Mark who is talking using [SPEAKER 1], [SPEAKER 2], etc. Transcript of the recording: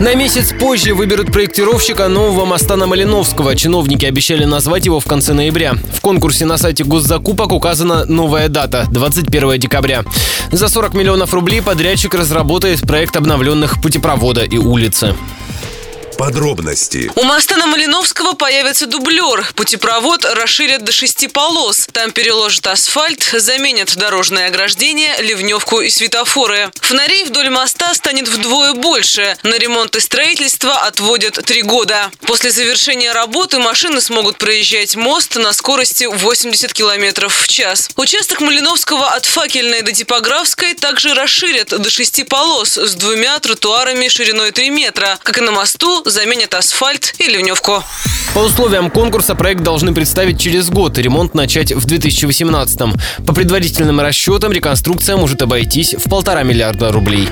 [SPEAKER 1] На месяц позже выберут проектировщика нового моста на Малиновского. Чиновники обещали назвать его в конце ноября. В конкурсе на сайте госзакупок указана новая дата – 21 декабря. За 40 миллионов рублей подрядчик разработает проект обновленных путепровода и улицы.
[SPEAKER 2] Подробности.
[SPEAKER 3] У моста на Малиновского появится дублер. Путепровод расширят до шести полос. Там переложат асфальт, заменят дорожное ограждение, ливневку и светофоры. Фонарей вдоль моста станет вдвое больше. На ремонт и строительство отводят три года. После завершения работы машины смогут проезжать мост на скорости 80 км в час. Участок Малиновского от Факельной до Типографской также расширят до шести полос с двумя тротуарами шириной 3 метра. Как и на мосту, заменят асфальт и ливневку.
[SPEAKER 1] По условиям конкурса проект должны представить через год, и ремонт начать в 2018 По предварительным расчетам реконструкция может обойтись в полтора миллиарда рублей.